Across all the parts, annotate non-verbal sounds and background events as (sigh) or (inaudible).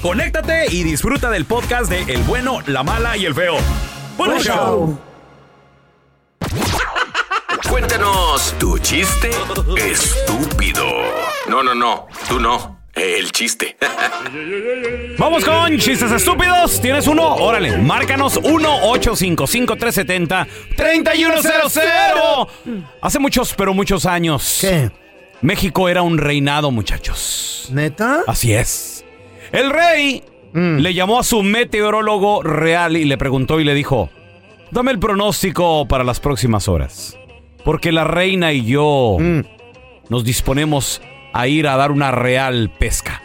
conéctate y disfruta del podcast de El bueno, la mala y el feo. ¡Buen Buen show! Cuéntanos tu chiste estúpido. No, no, no, tú no. El chiste. (laughs) Vamos con chistes estúpidos. ¿Tienes uno? Órale, márcanos 1-855-370-3100. Hace muchos, pero muchos años. ¿Qué? México era un reinado, muchachos. ¿Neta? Así es. El rey le llamó a su meteorólogo real y le preguntó y le dijo, dame el pronóstico para las próximas horas. Porque la reina y yo nos disponemos a ir a dar una real pesca.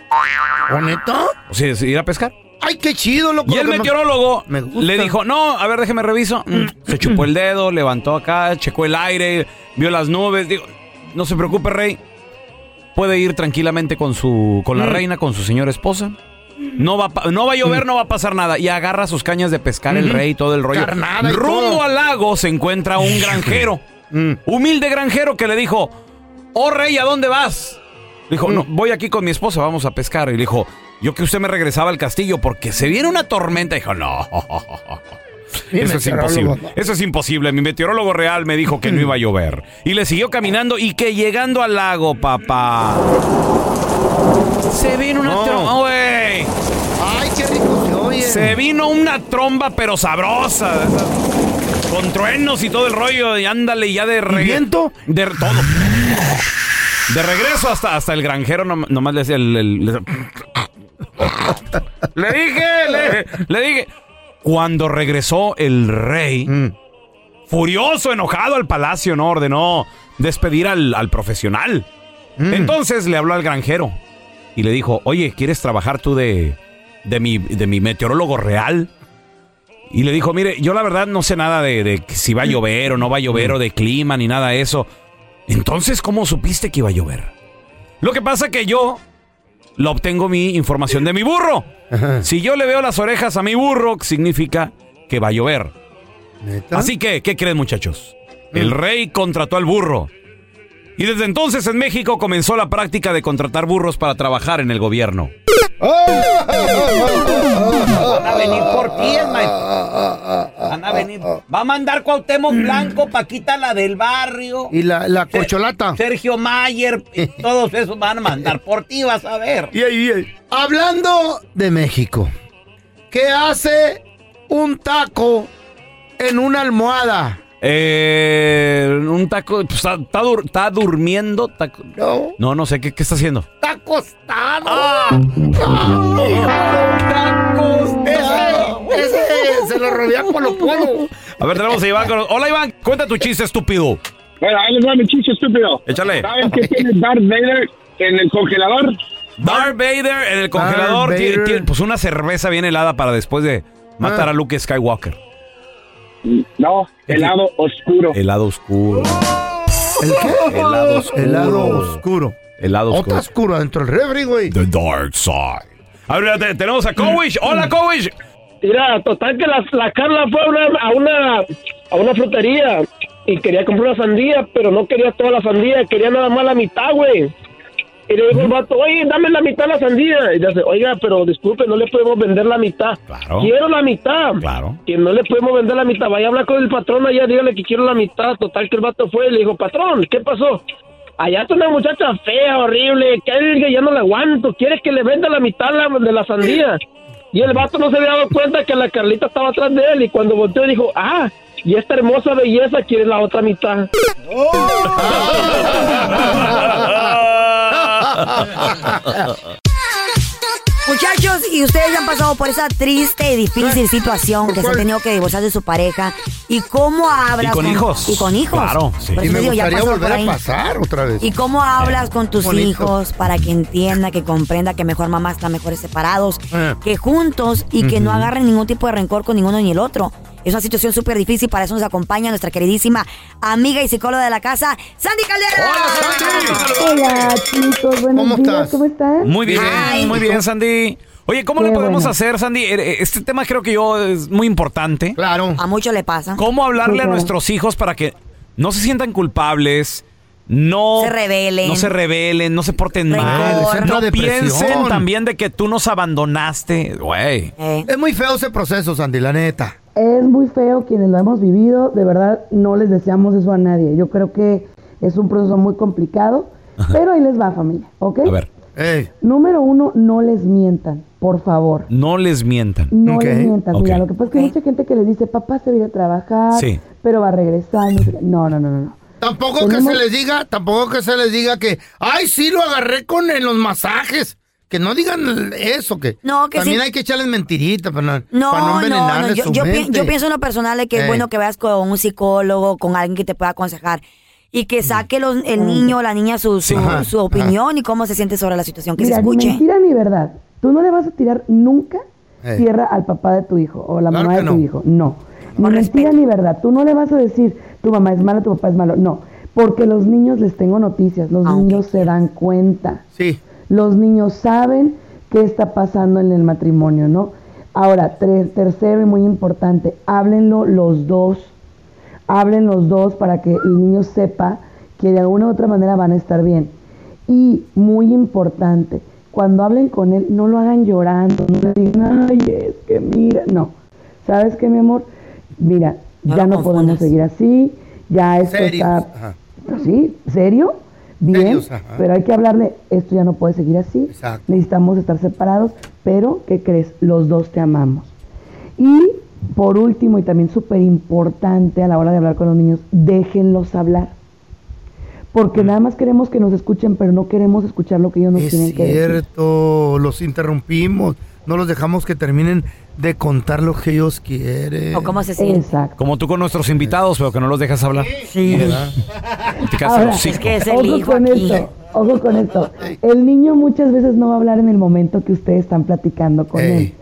¿O neta? O sea, ¿ir a pescar? ¡Ay, qué chido, loco! Y el meteorólogo me le dijo, no, a ver, déjeme reviso. Mm, Se chupó el dedo, levantó acá, checó el aire, vio las nubes. Digo, no se preocupe, rey. Puede ir tranquilamente con su, con la Mm. reina, con su señora esposa. No va, a no va a llover, no va a pasar nada. Y agarra sus cañas de pescar el rey, todo el rollo. Carnada y Rumbo todo. al lago se encuentra un granjero. Mm. Humilde granjero que le dijo, oh rey, ¿a dónde vas? Dijo, Mm. no, voy aquí con mi esposa, vamos a pescar. Y le dijo, yo que usted me regresaba al castillo porque se viene una tormenta. Dijo, no. Eso es imposible. Eso es imposible. Mi meteorólogo real me dijo que no iba a llover. Y le siguió caminando y que llegando al lago, papá. Se vino una tromba, güey. ¡Ay, qué rico se oye! Se vino una tromba, pero sabrosa. Con truenos y todo el rollo. Y ándale ya de ¿Y regreso. viento? De todo. De regreso hasta, hasta el granjero nom- nomás le decía el... el- le- (laughs) le dije, le, le dije. Cuando regresó el rey, Mm. furioso, enojado al palacio, ¿no? Ordenó despedir al, al profesional. Mm. Entonces le habló al granjero y le dijo, oye, ¿quieres trabajar tú de, de, mi, de mi meteorólogo real? Y le dijo, mire, yo la verdad no sé nada de, de si va a llover o no va a llover o de clima ni nada de eso. Entonces, ¿cómo supiste que iba a llover? Lo que pasa que yo lo obtengo mi información de mi burro. Si yo le veo las orejas a mi burro, significa que va a llover. ¿Neta? Así que, ¿qué creen muchachos? El rey contrató al burro. Y desde entonces en México comenzó la práctica de contratar burros para trabajar en el gobierno. Van a venir por ti. Van a venir. Va a mandar Cuauhtémoc Blanco, Paquita la del barrio. Y la, la corcholata. Sergio Mayer, y (laughs) todos esos van a mandar por ti, vas a ver. Y ahí, y ahí. Hablando de México, ¿qué hace un taco en una almohada? Eh, un taco, pues, está, está dur- está durmiendo. taco- No, No, no sé, ¿qué, qué está haciendo? está acostado. Ah. Ese, ese se lo rodea Polo Polo. A ver, tenemos a Iván. con- Hola Iván, cuenta tu chiste estúpido. Bueno, ahí les va mi chiste estúpido. Échale. ¿Saben qué tiene Darth Vader? en el congelador. Darth Vader en el congelador tiene, pues una cerveza bien helada para después de matar Ah. a Luke Skywalker. No, helado oscuro. Helado oscuro. ¿El qué? Helado oscuro. Helado oscuro. Otra oscuro. oscuro adentro del refri, güey. The Dark Side. A ver, te- tenemos a Kowish. Hola, Kowish. Mira, total que la, la Carla fue a una, a una a una frutería y quería comprar una sandía, pero no quería toda la sandía, quería nada más la mitad, güey. Y le dijo el vato, oye, dame la mitad de la sandía. Y dice, oiga, pero disculpe, no le podemos vender la mitad. Claro. Quiero la mitad. Claro. Que no le podemos vender la mitad. Vaya a hablar con el patrón allá, dígale que quiero la mitad. Total que el vato fue y le dijo, patrón, ¿qué pasó? Allá está una muchacha fea, horrible, que ya no la aguanto. ¿Quieres que le venda la mitad la- de la sandía? Y el vato no se había dado cuenta que la Carlita estaba atrás de él y cuando volteó dijo, ah, y esta hermosa belleza quiere la otra mitad. (laughs) (laughs) Muchachos, y ustedes han pasado por esa triste y difícil situación que se han tenido que divorciar de su pareja. ¿Y cómo hablas? Y con hijos. Y con hijos. Claro, sí. Por Y me digo, gustaría volver a pasar otra vez. ¿Y cómo hablas con tus bonito. hijos para que entienda, que comprenda que mejor mamá están mejores separados Eh. que juntos y que no agarren ningún tipo de rencor con ninguno ni el otro? Es una situación súper difícil, para eso nos acompaña nuestra queridísima amiga y psicóloga de la casa, Sandy Caldera. Hola chicos, buenos ¿Cómo días, estás? ¿cómo están? Muy bien, Ay. muy bien, Sandy. Oye, ¿cómo Qué le podemos bueno. hacer, Sandy? Eh, Este tema creo que yo es muy importante. Claro. A muchos le pasa. ¿Cómo hablarle Sí, a nuestros hijos para que no se sientan culpables? No Se rebelen. No se rebelen, no se porten Rencor. mal. No depresión. piensen también de que tú nos abandonaste. Güey. Eh. Es muy feo ese proceso, Sandy, la neta. Es muy feo quienes lo hemos vivido, de verdad no les deseamos eso a nadie. Yo creo que es un proceso muy complicado, pero ahí les va familia, ¿ok? A ver, Ey, Número uno, no les mientan, por favor. no les mientan. No les mientan. Mira, ok. lo que pasa es que hay mucha gente que les dice, papá se va a ir a trabajar, Sí. pero va a regresar. No, sé qué". no, no, no, no. Tampoco que se les diga, tampoco que se les diga que, ay, sí lo agarré con en los masajes. Que no digan eso, que No, que también sí. hay que echarles mentiritas para no, No, para no no, no, envenenarles Yo, su yo, pi- mente. yo pienso en lo personal de que es bueno que veas con un psicólogo, con alguien que te pueda aconsejar y que saque los- el niño o la niña su, su, Ajá, su opinión y cómo se siente sobre la situación, que Mira, se ni escuche. mentira ni verdad. Tú no le vas a tirar nunca Eh. tierra al papá de tu hijo o la Claro mamá de tu no. hijo. No. Ni Con mentira respeto. ni verdad. Tú no le vas a decir tu mamá es mala, tu papá es malo. No. Porque los niños les tengo noticias. Los Aunque niños se dan cuenta. Sí. Los niños saben qué está pasando en el matrimonio, ¿no? Ahora, tercero y muy importante, háblenlo los dos. Hablen los dos para que el niño sepa que de alguna u otra manera van a estar bien. Y muy importante, cuando hablen con él, no lo hagan llorando, no le digan, ay, es que mira, no. ¿Sabes qué, mi amor? Mira, No ya no podemos seguir así, ya esto está... ajá. Sí, ¿serio? Bien, Serios, pero hay que hablarle, esto ya no puede seguir así, Exacto. necesitamos estar separados, pero ¿qué crees? Los dos te amamos. Y por último, y también súper importante a la hora de hablar con los niños, déjenlos hablar. Porque nada más queremos que nos escuchen, pero no queremos escuchar lo que ellos nos Es tienen que decir. cierto, los interrumpimos, no los dejamos que terminen de contar lo que ellos quieren. O cómo se siente. Exacto. Como tú con nuestros invitados, pero que no los dejas hablar. Sí. ¿Verdad? Te quedas Ahora, Es que es el hijo con aquí. esto, ojo con esto. El niño muchas veces no va a hablar en el momento que ustedes están platicando con Ey. él,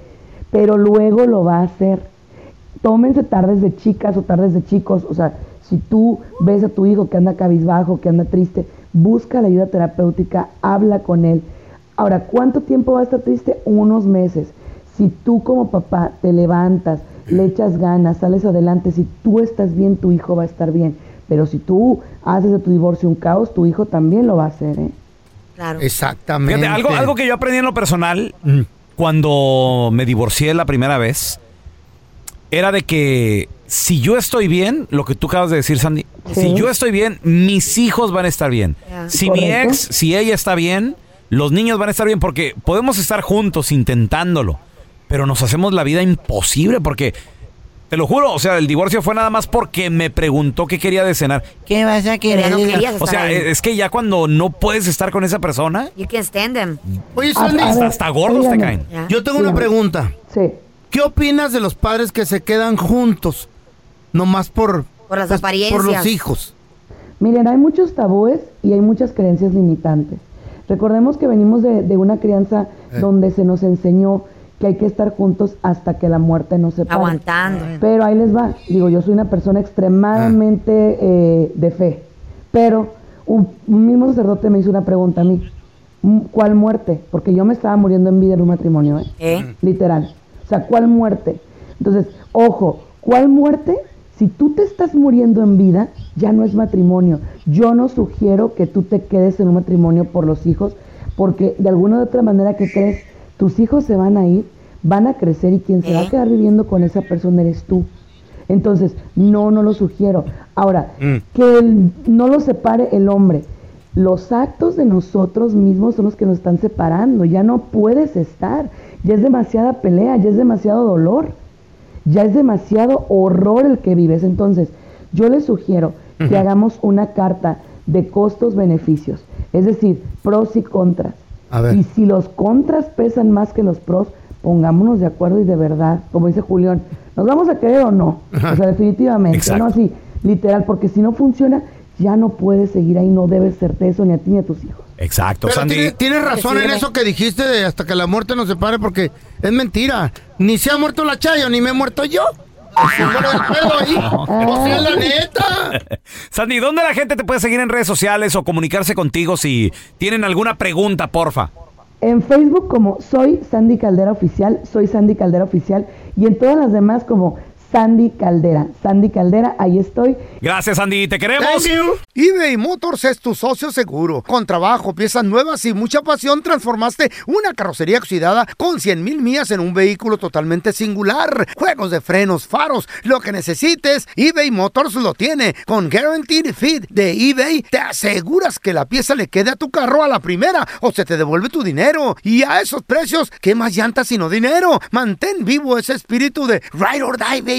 pero luego lo va a hacer. Tómense tardes de chicas o tardes de chicos, o sea, si tú ves a tu hijo que anda cabizbajo, que anda triste, busca la ayuda terapéutica, habla con él. Ahora, ¿cuánto tiempo va a estar triste? Unos meses. Si tú como papá te levantas, le echas ganas, sales adelante, si tú estás bien, tu hijo va a estar bien. Pero si tú haces de tu divorcio un caos, tu hijo también lo va a hacer, ¿eh? Claro. Exactamente. Fíjate, algo, algo que yo aprendí en lo personal Mm. cuando me divorcié la primera vez era de que si yo estoy bien, lo que tú acabas de decir, Sandy, Sí. si yo estoy bien, mis hijos van a estar bien. Si mi ex, si ella está bien, los niños van a estar bien porque podemos estar juntos intentándolo, pero nos hacemos la vida imposible porque te lo juro, o sea, el divorcio fue nada más porque me preguntó qué quería de cenar. ¿Qué vas a no querías O sea, ahí. es que ya cuando no puedes estar con esa persona, You can stand them. Oye, Sandy, hasta gordos te caen. Yo tengo una pregunta. Sí. ¿Qué opinas de los padres que se quedan juntos nomás por, Por las pues, apariencias. por los hijos? Miren, hay muchos tabúes y hay muchas creencias limitantes. Recordemos que venimos de, de una crianza Eh. donde se nos enseñó que hay que estar juntos hasta que la muerte nos separe. Aguantando. Pero ahí les va. Digo, yo soy una persona extremadamente eh, de fe. Pero un, un mismo sacerdote me hizo una pregunta a mí. Mm, ¿Cuál muerte? Porque yo me estaba muriendo en vida en un matrimonio, ¿eh? ¿Eh? Literal. O sea, ¿cuál muerte? Entonces, ojo, ¿cuál muerte? Si tú te estás muriendo en vida, ya no es matrimonio. Yo no sugiero que tú te quedes en un matrimonio por los hijos, porque de alguna u otra manera que crees, tus hijos se van a ir, van a crecer y quien se va a quedar viviendo con esa persona eres tú. Entonces, no, no lo sugiero. Ahora, que el- no lo separe el hombre. Los actos de nosotros mismos son los que nos están separando. Ya no puedes estar. Ya es demasiada pelea, ya es demasiado dolor. Ya es demasiado horror el que vives. Entonces, yo les sugiero que hagamos una carta de costos-beneficios. Es decir, pros y contras. A ver. Y si los contras pesan más que los pros, pongámonos de acuerdo y de verdad, como dice Julián, ¿nos vamos a querer o no? O sea, definitivamente, Exacto. no así, literal, porque si no funciona, ya no puedes seguir ahí, no debes serte eso ni a ti ni a tus hijos. Exacto, Pero Sandy. tiene- tienes razón en eso que dijiste de hasta que la muerte nos separe, porque es mentira. Ni se ha muerto la Chayo, ni me he muerto yo. Ahí. (laughs) Sí, es la neta. (laughs) Sandy, ¿dónde la gente te puede seguir en redes sociales o comunicarse contigo si tienen alguna pregunta, porfa? En Facebook como soy Sandy Caldera Oficial, soy Sandy Caldera Oficial, y en todas las demás como Sandy Caldera. Sandy Caldera, ahí estoy. Gracias, Sandy. Te queremos. eBay Motors es tu socio seguro. Con trabajo, piezas nuevas y mucha pasión, transformaste una carrocería oxidada con 100 mil millas en un vehículo totalmente singular. Juegos de frenos, faros, lo que necesites, eBay Motors lo tiene. Con Guaranteed Fit de eBay, te aseguras que la pieza le quede a tu carro a la primera o se te devuelve tu dinero. Y a esos precios, ¿qué más llantas sino dinero? Mantén vivo ese espíritu de Ride or Die, baby,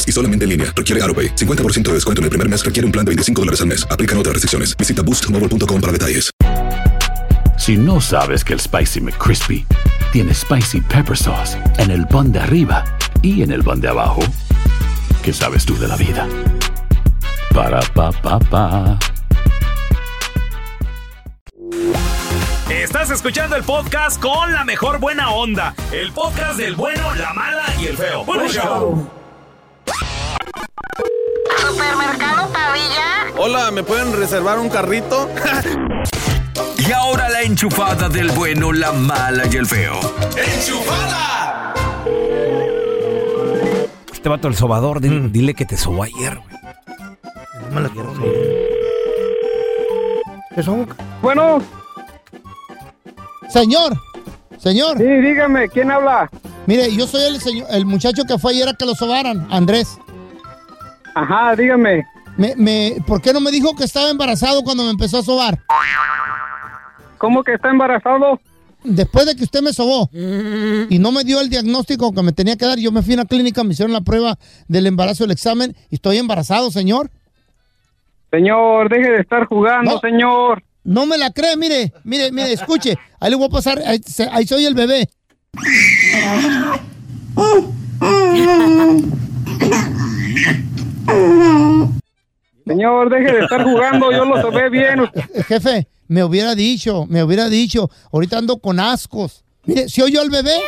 y solamente en línea, requiere AroPay. 50% de descuento en el primer mes requiere un plan de 25 dólares al mes. Aplican otras restricciones. Visita boostmobile.com para detalles. Si no sabes que el Spicy McCrispy tiene Spicy Pepper Sauce en el pan de arriba y en el pan de abajo, ¿qué sabes tú de la vida? Para, pa, pa, pa. Estás escuchando el podcast con la mejor buena onda. El podcast del bueno, la mala y el feo. Bueno, show. Hola, ¿me pueden reservar un carrito? (laughs) Y ahora la enchufada del bueno, la mala y el feo. Este vato, el sobador, dile, dile que te sobó ayer, güey. No me la quiero Eso. Bueno, Señor, señor. sí, dígame, ¿quién habla? Mire, yo soy el, señor, el muchacho que fue ayer a que lo sobaran, Andrés. Ajá, dígame. Me, me, ¿Por qué no me dijo que estaba embarazado cuando me empezó a sobar? ¿Cómo que está embarazado? Después de que usted me sobó y no me dio el diagnóstico que me tenía que dar, yo me fui a una clínica, me hicieron la prueba del embarazo, el examen, y estoy embarazado, señor. Señor, deje de estar jugando, No. señor. No me la cree, mire, mire, mire, escuche. Ahí le voy a pasar, ahí, ahí soy el bebé. (laughs) Señor, deje de estar jugando, yo lo ve bien. (laughs) Jefe, me hubiera dicho, me hubiera dicho, ahorita ando con ascos. Mire, si oyó el bebé,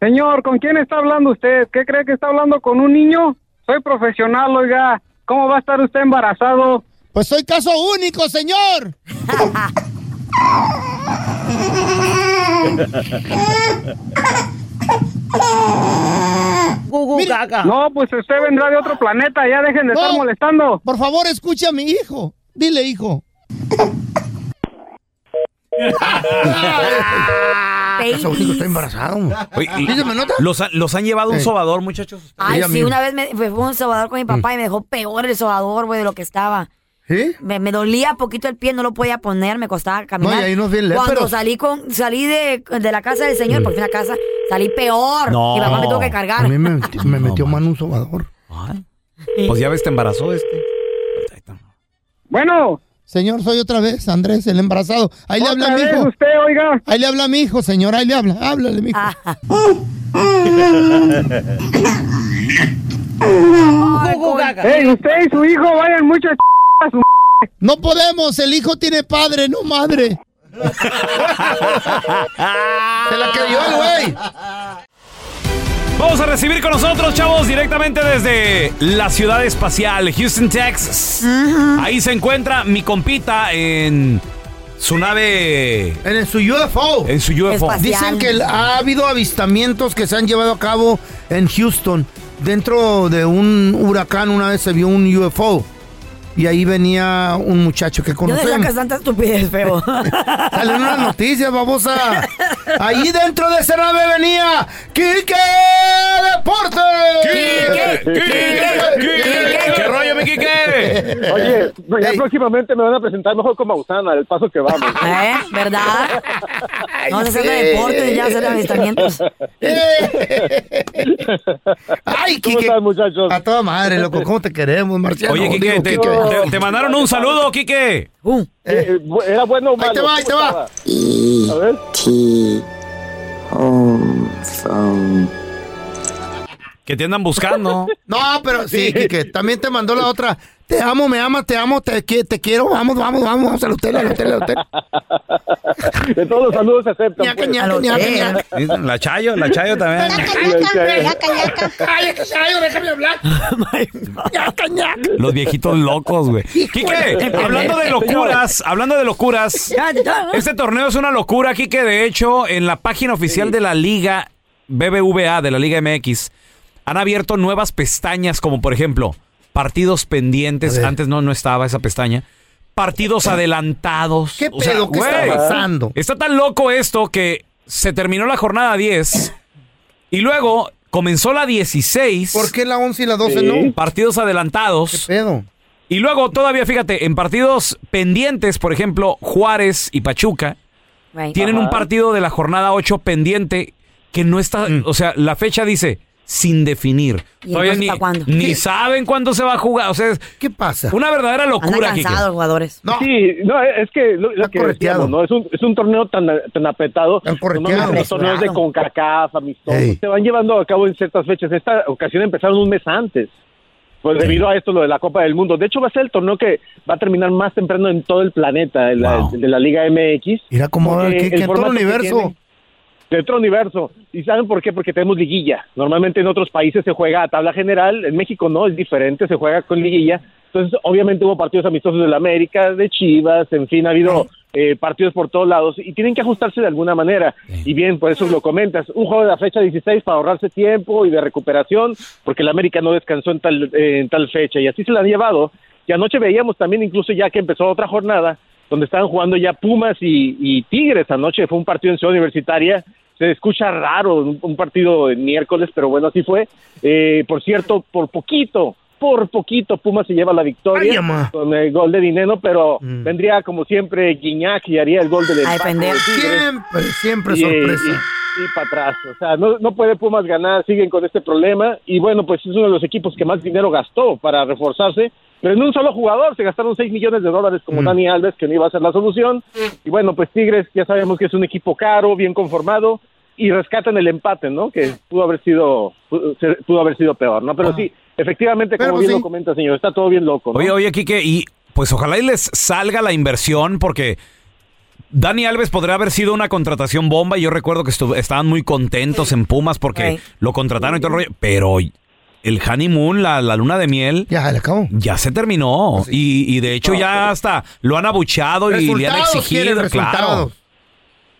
Señor, ¿con quién está hablando usted? ¿Qué cree que está hablando con un niño? Soy profesional, oiga. ¿Cómo va a estar usted embarazado? pues soy caso único, señor. (laughs) Gugu Mire. caca. No, pues usted vendrá de otro planeta, ya dejen de estar molestando. Por favor, escuche a mi hijo. Dile, hijo. Está embarazado. Oye, y- ¿Sí se me nota? ¿Los, han- los han llevado a un sobador, muchachos? Ay, sí, una vez me fue un sobador con mi papá y me dejó peor el sobador, güey, de lo que estaba. Me, me dolía poquito el pie, no lo podía poner, me costaba caminar. No, y ahí bien Cuando léperos. salí con salí de, de la casa del señor, porque a la casa, salí peor. No. Mi papá me tuvo que cargar. A mí me, me (laughs) metió mano un sobador. Pues ya ves, te embarazó este. Bueno. Señor, soy otra vez, Andrés, el embarazado. Ahí le habla ¿Otra mi hijo. usted, oiga? Ahí le habla mi hijo, señor, ahí le habla. Háblale, mi hijo. Ey, usted y su hijo vayan mucho a a No podemos, el hijo tiene padre, no madre. Se la creyó el güey. Vamos a recibir con nosotros, chavos, directamente desde la ciudad espacial, Houston, Texas. Ahí se encuentra mi compita en su nave. En su UFO. En su UFO. Dicen que ha habido avistamientos que se han llevado a cabo en Houston. Dentro de un huracán una vez se vio un UFO. Y ahí venía un muchacho que Yo de conocemos. sacas tanta estupidez, feo. (laughs) Salen unas noticias, babosa. Ahí dentro de esa nave venía Quique Deporte. ¿Qué rollo, mi Quique? Oye, ya próximamente me van a presentar mejor con Mausana, al paso que vamos. ¿Eh? ¿Verdad? No se hacer de deportes, ya hacer avistamientos. Ay, ¿Cómo Quique. están, muchachos? A toda madre, loco. ¿Cómo te queremos, Marciano? Oye, Quique, Digo, te, Te- te mandaron un saludo, Quique. Eh, bu- ¿Era bueno o malo? Ahí te va, ahí te ¿Cómo va. A ver. Que te andan buscando. (laughs) No, pero sí, Quique. También te mandó la otra. Te amo, me amas, te amo, te, te quiero. Vamos, vamos, vamos, vamos al hotel, al hotel, al hotel. (laughs) De todos los saludos se aceptan. Ñaca, pues. ñaca, ñaca, ñaca. La Chayo, la Chayo también. Cállate, Chayo, déjame hablar. (laughs) Ñaca, ñaca. Los viejitos locos, güey. Quique, hablando de locuras, hablando de locuras, este torneo es una locura, Quique. De hecho, en la página oficial de la Liga BBVA, de la Liga MX, han abierto nuevas pestañas, como por ejemplo, partidos pendientes. Antes no, no estaba esa pestaña. Partidos adelantados. ¿Qué O sea, pedo? ¿Qué está pasando? Está tan loco esto que se terminó la jornada 10 y luego comenzó la 16. ¿Por qué la 11 y la 12 no? Partidos adelantados. ¿Qué pedo? Y luego todavía, fíjate, en partidos pendientes, por ejemplo, Juárez y Pachuca, Right. tienen un partido de la jornada 8 pendiente que no está, Mm. o sea, la fecha dice sin definir. ¿Y Todavía ni, ni ¿Qué? saben cuándo se va a jugar. O sea, ¿Qué pasa? una verdadera locura, Quique. cansados los jugadores. No. Sí, no, es que lo, lo que correteado. decíamos, ¿no? Es un, es un torneo tan, tan apretado. Tan los torneos de. CONCACAF, amistosos, Ey. se van llevando a cabo en ciertas fechas. Esta ocasión empezaron un mes antes. Pues debido a esto, lo de la Copa del Mundo. De hecho, va a ser el torneo que va a terminar más temprano en todo el planeta, de la, Wow. de la Liga MX. Mira cómo que, el que todo el universo. De otro universo. ¿Y saben por qué? Porque tenemos liguilla. Normalmente en otros países se juega a tabla general, en México no, es diferente, se juega con liguilla. Entonces, obviamente hubo partidos amistosos de la América, de Chivas, en fin, ha habido eh, partidos por todos lados y tienen que ajustarse de alguna manera. Y bien, por eso lo comentas, un juego de la fecha 16 para ahorrarse tiempo y de recuperación, porque la América no descansó en tal, eh, en tal fecha y así se la han llevado. Y anoche veíamos también, incluso ya que empezó otra jornada, donde estaban jugando ya Pumas y, y Tigres. Anoche fue un partido en Ciudad Universitaria. Se escucha raro un, un partido el miércoles, pero bueno, así fue. Eh, por cierto, por poquito, por poquito Pumas se lleva la victoria Ay, con el gol de Dineno, pero Mm. vendría como siempre Guiñac y haría el gol de Tigres. Siempre, siempre Y, eh, sorpresa. Y, y para atrás. O sea, no, no puede Pumas ganar, siguen con este problema. Y bueno, pues es uno de los equipos que más dinero gastó para reforzarse. Pero en un solo jugador se gastaron 6 millones de dólares como Mm. Dani Alves, que no iba a ser la solución. Y bueno, pues Tigres ya sabemos que es un equipo caro, bien conformado. Y rescatan el empate, ¿no? Que pudo haber sido pudo, haber sido peor, ¿no? Pero sí, efectivamente, Pero como pues bien sí. lo comenta, señor, está todo bien loco, ¿no? Oye, oye, Quique, y pues ojalá y les salga la inversión porque Dani Alves podría haber sido una contratación bomba. y Yo recuerdo que estaban muy contentos en Pumas porque lo contrataron y todo el rollo. Pero el honeymoon, la, la luna de miel, Ya, se terminó. Y, y de hecho ya hasta lo han abuchado y le han exigido. Claro.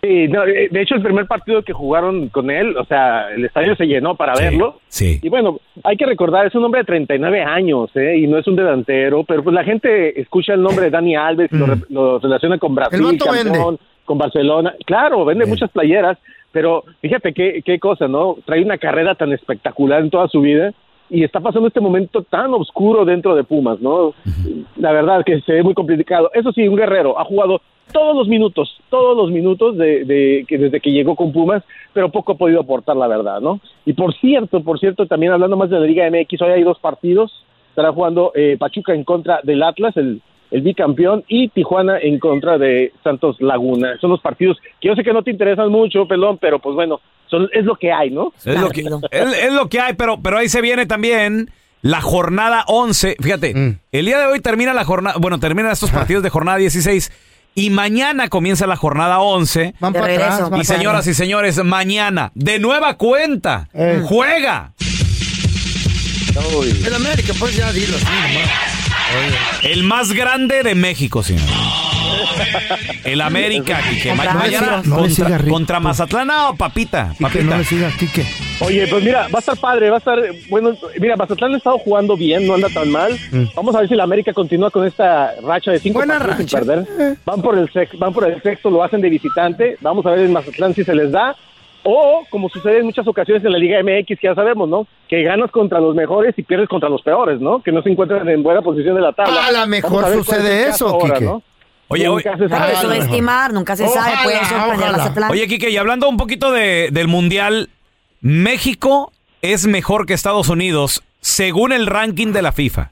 Sí, no, eh, de hecho el primer partido que jugaron con él, o sea, el estadio se llenó para Sí, verlo. Sí. Y bueno, hay que recordar, es un hombre de 39 años, ¿eh? Y no es un delantero, pero pues la gente escucha el nombre de Dani Alves y lo, re- lo relaciona con Brasil, Mm. Campeón, con Barcelona. Claro, vende muchas playeras, pero fíjate qué, qué cosa, ¿no? Trae una carrera tan espectacular en toda su vida y está pasando este momento tan oscuro dentro de Pumas, ¿no? La verdad que se ve muy complicado. Eso sí, un guerrero ha jugado todos los minutos, todos los minutos de, de- que desde que llegó con Pumas, pero poco ha podido aportar la verdad, ¿no? Y por cierto, por cierto, también hablando más de la Liga MX, hoy hay dos partidos, estará jugando eh, Pachuca en contra del Atlas, el, el bicampeón, y Tijuana en contra de Santos Laguna. Son los partidos que yo sé que no te interesan mucho, pelón, pero pues bueno, son, es lo que hay, ¿no? Es lo, que, es, es lo que hay, pero, pero ahí se viene también la jornada 11. Fíjate, Mm. el día de hoy termina la jornada, bueno, terminan estos partidos de jornada 16 y mañana comienza la jornada 11. Van para regreso, atrás, van Y para señoras y señores, mañana, de nueva cuenta, Eh. juega. El América, pues ya dilo así nomás. el más grande de México, señor. El América, Quique. Ma- Contra mañana Atlas. No le siga, contra, Rico. contra Mazatlán o Papita. Quique, Papita. no le siga, Quique. Oye, pues mira, va a estar padre, va a estar, bueno, mira, Mazatlán ha estado jugando bien, no anda tan mal. Vamos a ver si la América continúa con esta racha de cinco Mm. Buena partidos racha. sin perder. Van por el sex- van por el sexto, lo hacen de visitante. Vamos a ver en Mazatlán si se les da. O, como sucede en muchas ocasiones en la Liga MX, que ya sabemos, ¿no? Que ganas contra los mejores y pierdes contra los peores, ¿no? Que no se encuentran en buena posición de la tabla. A la Vamos mejor ver cuál es sucede caso eso, ahora, Quique. ¿no? Oye, Nunca oye, se sabe. subestimar, nunca se sabe, puede sorprender ojalá. Mazatlán. Oye, Quique, y hablando un poquito de- del Mundial, México es mejor que Estados Unidos según el ranking de la FIFA.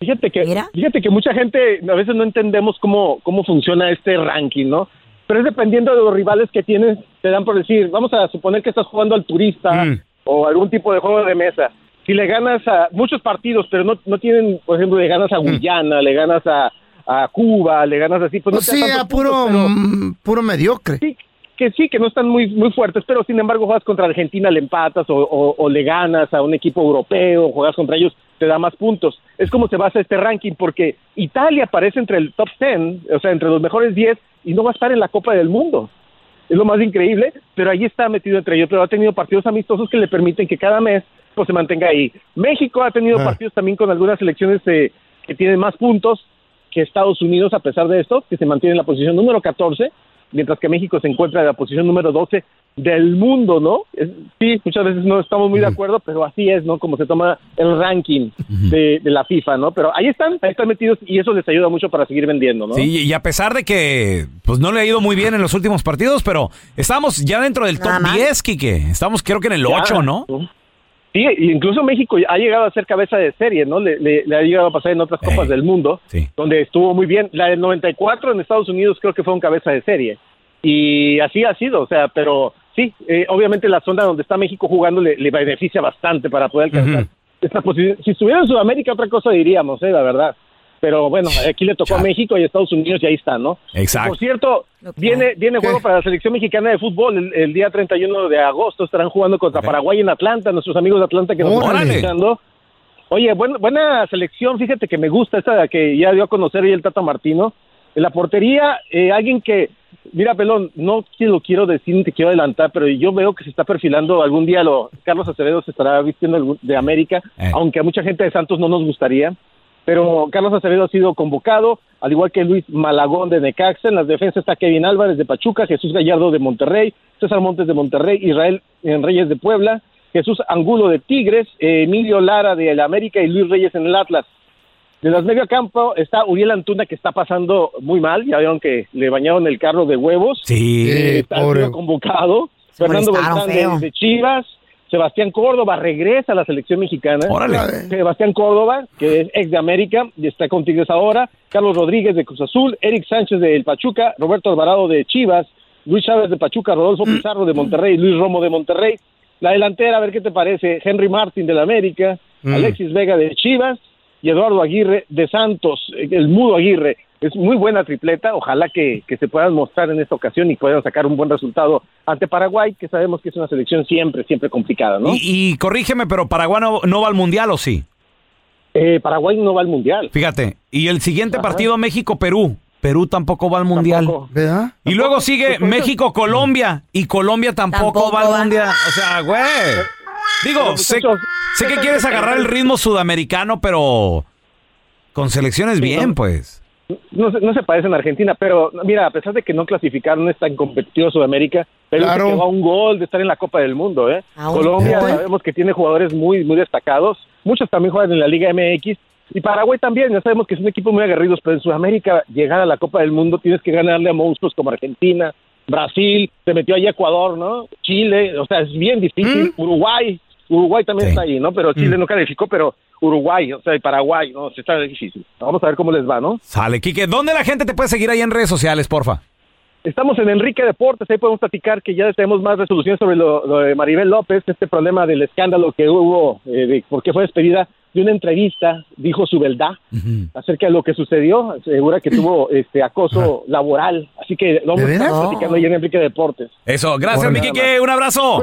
Fíjate que, Mira. fíjate que mucha gente a veces no entendemos cómo, cómo funciona este ranking, ¿no? Pero es dependiendo de los rivales que tienes, te dan por decir, vamos a suponer que estás jugando al turista Mm. o algún tipo de juego de mesa. Si le ganas a muchos partidos, pero no, no tienen, por ejemplo, le ganas a Guyana, le ganas a, a Cuba, le ganas así, pues no Pues te da sí, tantos a puro, puntos, pero- mm, puro mediocre. sí, que sí, que no están muy muy fuertes, pero sin embargo juegas contra Argentina, le empatas o, o- o le ganas a un equipo europeo, juegas contra ellos, te da más puntos. Es como se basa este ranking, porque Italia aparece entre el top 10, o sea, entre los mejores 10, y no va a estar en la Copa del Mundo. Es lo más increíble, pero ahí está metido entre ellos, pero ha tenido partidos amistosos que le permiten que cada mes pues se mantenga ahí. México ha tenido Ah. partidos también con algunas selecciones eh, que tienen más puntos que Estados Unidos a pesar de esto, que se mantiene en la posición número 14, mientras que México se encuentra en la posición número 12 del mundo, ¿no? Es- sí, muchas veces no estamos muy de acuerdo, pero así es, ¿no? Como se toma el ranking de, de la FIFA, ¿no? Pero ahí están, ahí están metidos y eso les ayuda mucho para seguir vendiendo, ¿no? Sí, y a pesar de que pues no le ha ido muy bien en los últimos partidos, pero estamos ya dentro del top Nada mal. 10, Quique. Estamos creo que en el Ya. 8, ¿no? Sí, incluso México ha llegado a ser cabeza de serie, ¿no? Le, le- le ha llegado a pasar en otras copas del mundo, Sí. donde estuvo muy bien. La del 94 en Estados Unidos creo que fue un cabeza de serie. Y así ha sido, o sea, pero sí, eh, obviamente la zona donde está México jugando le, le beneficia bastante para poder alcanzar esta posición. Si estuviera en Sudamérica, otra cosa diríamos, eh, la verdad. Pero bueno, aquí le tocó a México y a Estados Unidos y ahí está, ¿no? Exacto. Por cierto, viene, viene juego para la selección mexicana de fútbol el, el día 31 de agosto. Estarán jugando contra Paraguay en Atlanta, nuestros amigos de Atlanta que nos están escuchando. Oye, buen- buena selección, fíjate que me gusta esta que ya dio a conocer hoy el Tata Martino. En la portería, eh, alguien que, mira, Pelón, no te lo quiero decir ni te quiero adelantar, pero yo veo que se está perfilando algún día, lo, Carlos Acevedo se estará vistiendo de América, Eh. aunque a mucha gente de Santos no nos gustaría. Pero Carlos Acevedo ha sido convocado, al igual que Luis Malagón de Necaxa. En las defensas está Kevin Álvarez de Pachuca, Jesús Gallardo de Monterrey, César Montes de Monterrey, Israel en Reyes de Puebla, Jesús Angulo de Tigres, eh, Emilio Lara de el América y Luis Reyes en el Atlas. De las medio campo está Uriel Antuna que está pasando muy mal, ya vieron que le bañaron el carro de huevos. Sí. Eh, está pobre. sido convocado. Se Fernando feo. de, de Chivas, Sebastián Córdoba regresa a la selección mexicana. Órale. Sebastián Córdoba, que es ex de América y está con Tigres ahora, Carlos Rodríguez de Cruz Azul, Eric Sánchez del Pachuca, Roberto Alvarado de Chivas, Luis Chávez de Pachuca, Rodolfo Pizarro de Monterrey, Luis Romo de Monterrey. La delantera, a ver qué te parece, Henry Martin de la América, Mm. Alexis Vega de Chivas y Eduardo Aguirre de Santos, el mudo Aguirre. Es muy buena tripleta, ojalá que, que se puedan mostrar en esta ocasión y puedan sacar un buen resultado ante Paraguay, que sabemos que es una selección siempre, siempre complicada, ¿no? Y, y corrígeme, pero Paraguay no, no va al Mundial, ¿o sí? Eh, Paraguay no va al Mundial. Fíjate. Y el siguiente Ajá. partido, México-Perú. Perú tampoco va al Mundial. Tampoco. ¿Verdad? Y luego sigue México-Colombia. Y Colombia tampoco, Tampoco va al va. Mundial. O sea, güey. Digo, sé, sé que quieres agarrar el ritmo sudamericano, pero con selecciones bien, pues. No, se- no se parecen a Argentina, pero mira, a pesar de que no clasificaron, es tan competitivo Sudamérica, pero Claro. se quedó a un gol de estar en la Copa del Mundo, ¿eh? Colombia gol. sabemos que tiene jugadores muy, muy destacados, muchos también juegan en la Liga MX, y Paraguay también, ya sabemos que es un equipo muy aguerrido, pero en Sudamérica llegar a la Copa del Mundo tienes que ganarle a monstruos como Argentina, Brasil, se metió ahí Ecuador, ¿no? Chile, o sea, es bien difícil, Uruguay, Uruguay también Sí. está ahí, ¿no? Pero Chile no calificó, pero Uruguay, o sea, y Paraguay, ¿no? Se está difícil. Vamos a ver cómo les va, ¿no? Sale, Quique. ¿Dónde la gente te puede seguir ahí en redes sociales, porfa? Estamos en Enrique Deportes, ahí podemos platicar que ya tenemos más resoluciones sobre lo, lo de Maribel López, este problema del escándalo que hubo, eh, de por qué fue despedida de una entrevista, dijo su verdad acerca de lo que sucedió, asegura que tuvo este acoso laboral, así que lo vamos a ¿De estar platicando ahí en Enrique Deportes. Eso, gracias, Órale. mi Quique. Un abrazo.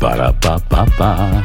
Para pa pa pa.